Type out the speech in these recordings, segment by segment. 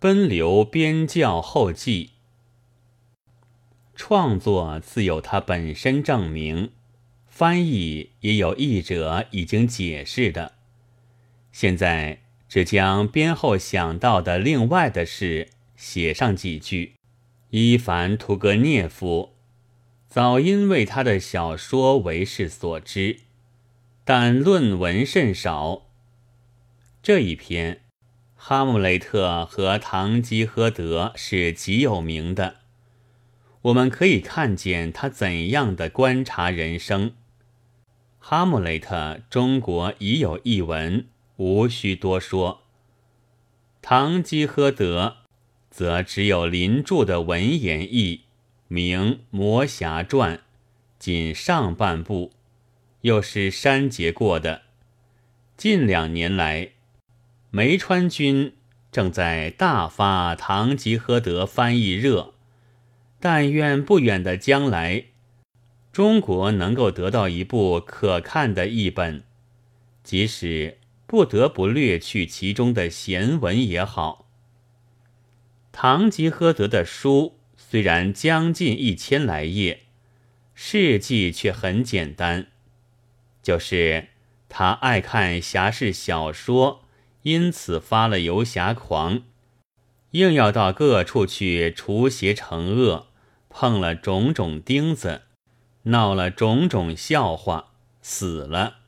奔流边教后记。创作自有它本身证明，翻译也有译者已经解释的。现在只将编后想到的另外的事写上几句。伊凡·图格涅夫早因为他的小说为世所知，但论文甚少。这一篇《哈姆雷特》和《堂吉诃德》是极有名的。我们可以看见他怎样的观察人生。《哈姆雷特》中国已有译文，无需多说。《堂吉诃德》。则只有林著的文言译，名《魔侠传》，仅上半部，又是删节过的。近两年来，梅川君正在大发《堂吉诃德》翻译热，但愿不远的将来，中国能够得到一部可看的译本，即使不得不略去其中的闲文也好。堂吉诃德的书虽然将近一千来页，事迹却很简单，就是他爱看侠士小说，因此发了游侠狂，硬要到各处去除邪惩恶，碰了种种钉子，闹了种种笑话，死了，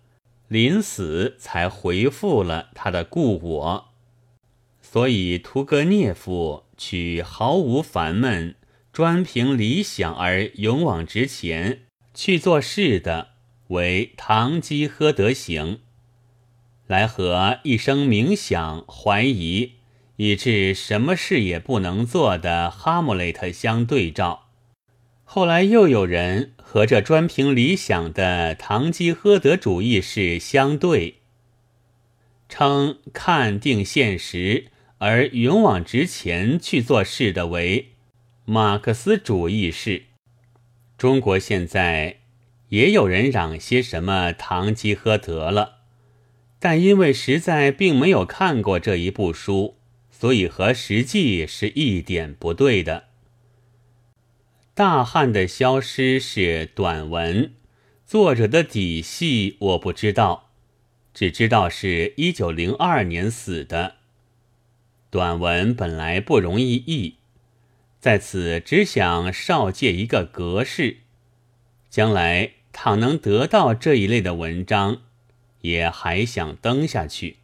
临死才回复了他的故我，所以屠格涅夫。取毫无烦闷、专凭理想而勇往直前去做事的为唐吉诃德行，来和一生冥想、怀疑以致什么事也不能做的哈姆雷特相对照。后来又有人和这专凭理想的堂吉诃德主义是相对，称看定现实。而勇往直前去做事的为马克思主义式。中国现在也有人嚷些什么堂吉诃德了，但因为实在并没有看过这一部书，所以和实际是一点不对的。大汉的消失是短文，作者的底细我不知道，只知道是一九零二年死的。短文本来不容易译，在此只想少借一个格式，将来倘能得到这一类的文章，也还想登下去。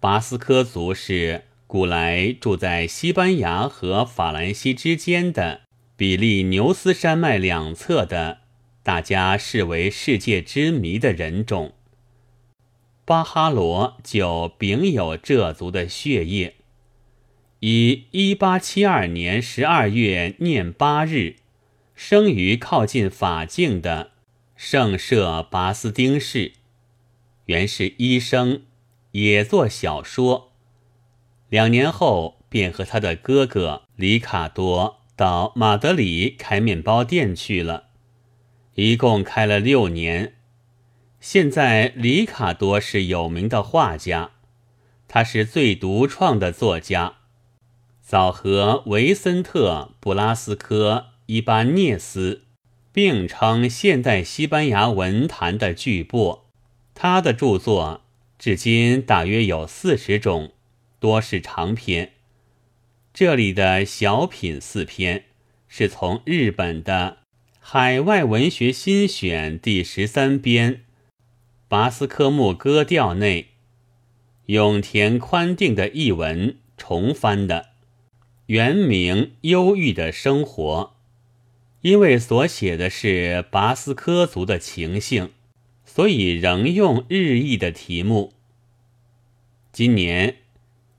巴斯科族是古来住在西班牙和法兰西之间的比利牛斯山脉两侧的，大家视为世界之谜的人种。巴哈罗就秉有这族的血液，以一八七二年十二月廿八日生于靠近法境的圣舍巴斯丁市，原是医生，也做小说。两年后便和他的哥哥里卡多到马德里开面包店去了，一共开了六年。现在，里卡多是有名的画家，他是最独创的作家，早和维森特·布拉斯科·伊巴涅斯并称现代西班牙文坛的巨擘。他的著作至今大约有四十种，多是长篇。这里的小品四篇是从日本的《海外文学新选》第十三编。巴斯科木歌调内，永田宽定的译文重翻的，原名《忧郁的生活》，因为所写的是巴斯科族的情形，所以仍用日译的题目。今年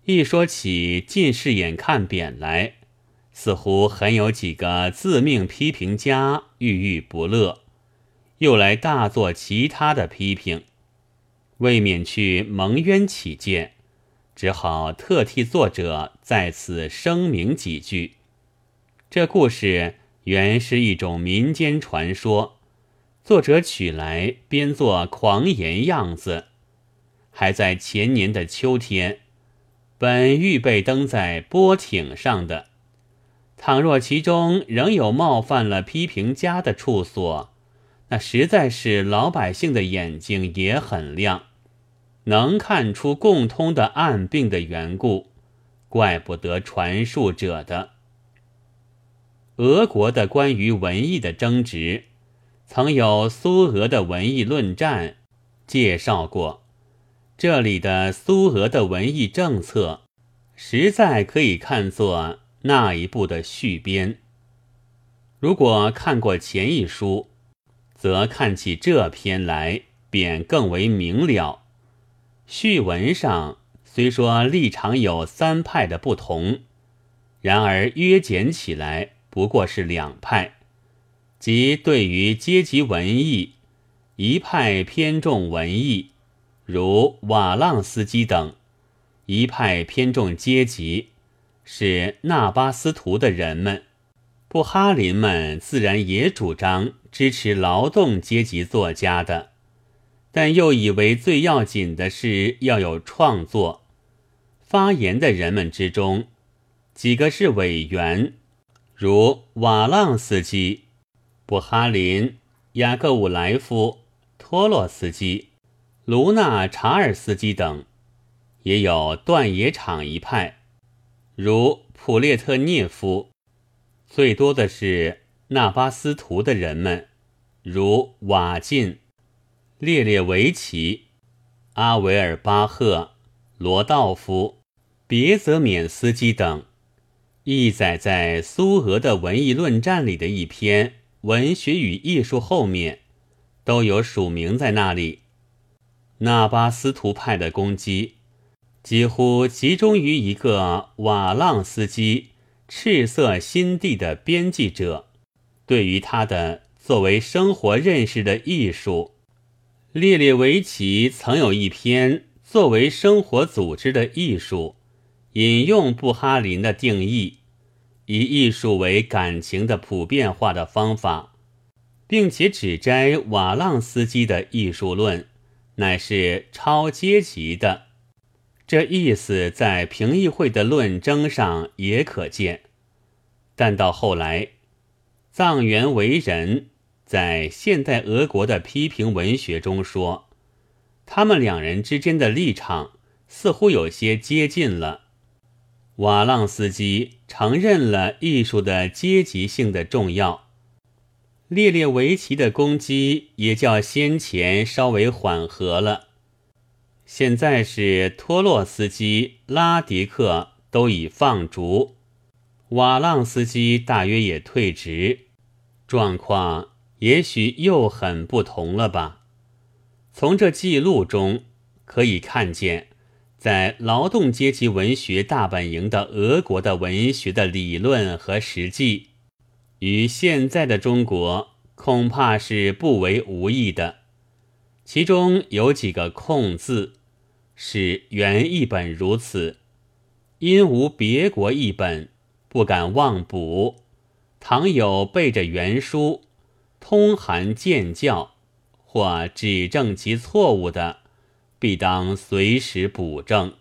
一说起近视眼看扁来，似乎很有几个自命批评家郁郁不乐。又来大做其他的批评，为免去蒙冤起见，只好特替作者在此声明几句。这故事原是一种民间传说，作者取来编作狂言样子。还在前年的秋天，本预备登在波艇上的。倘若其中仍有冒犯了批评家的处所，那实在是老百姓的眼睛也很亮，能看出共通的暗病的缘故，怪不得传述者的。俄国的关于文艺的争执，曾有苏俄的文艺论战介绍过。这里的苏俄的文艺政策，实在可以看作那一部的续编。如果看过前一书，则看起这篇来便更为明了。序文上虽说立场有三派的不同，然而约简起来。不过是两派，即对于阶级文艺，一派偏重文艺，如瓦浪斯基等；一派偏重阶级，是纳巴斯图的人们。布哈林们自然也主张支持劳动阶级作家的，但又以为最要紧的是要有创作。发言的人们之中，几个是委员。如瓦浪斯基、布哈林、雅各武莱夫、托洛斯基、卢纳查尔斯基等，也有断野场一派，如普列特涅夫。最多的是纳巴斯图的人们，如瓦晋、列列维奇、阿维尔巴赫、罗道夫、别泽缅斯基等。记载在苏俄的文艺论战里的一篇《文学与艺术》后面，都有署名在那里。纳巴斯图派的攻击几乎集中于一个瓦浪斯基赤色心地的编辑者，对于他的作为生活认识的艺术，列列维奇曾有一篇作为生活组织的艺术。引用布哈林的定义，以艺术为感情的普遍化的方法，并且指摘瓦浪斯基的艺术论乃是超阶级的。这意思在评议会的论争上也可见。但到后来，藏原为人在现代俄国的批评文学中说，他们两人之间的立场似乎有些接近了。瓦浪斯基承认了艺术的阶级性的重要，列列维奇的攻击也较先前稍微缓和了。现在是托洛斯基、拉迪克都已放逐，瓦浪斯基大约也退职，状况也许又很不同了吧？从这记录中可以看见。在劳动阶级文学大本营的俄国的文学的理论和实际，与现在的中国恐怕是不为无异的。其中有几个空字，是原译本如此，因无别国译本，不敢妄补。倘有背着原书，通函见教或指正其错误的。必当随时补正。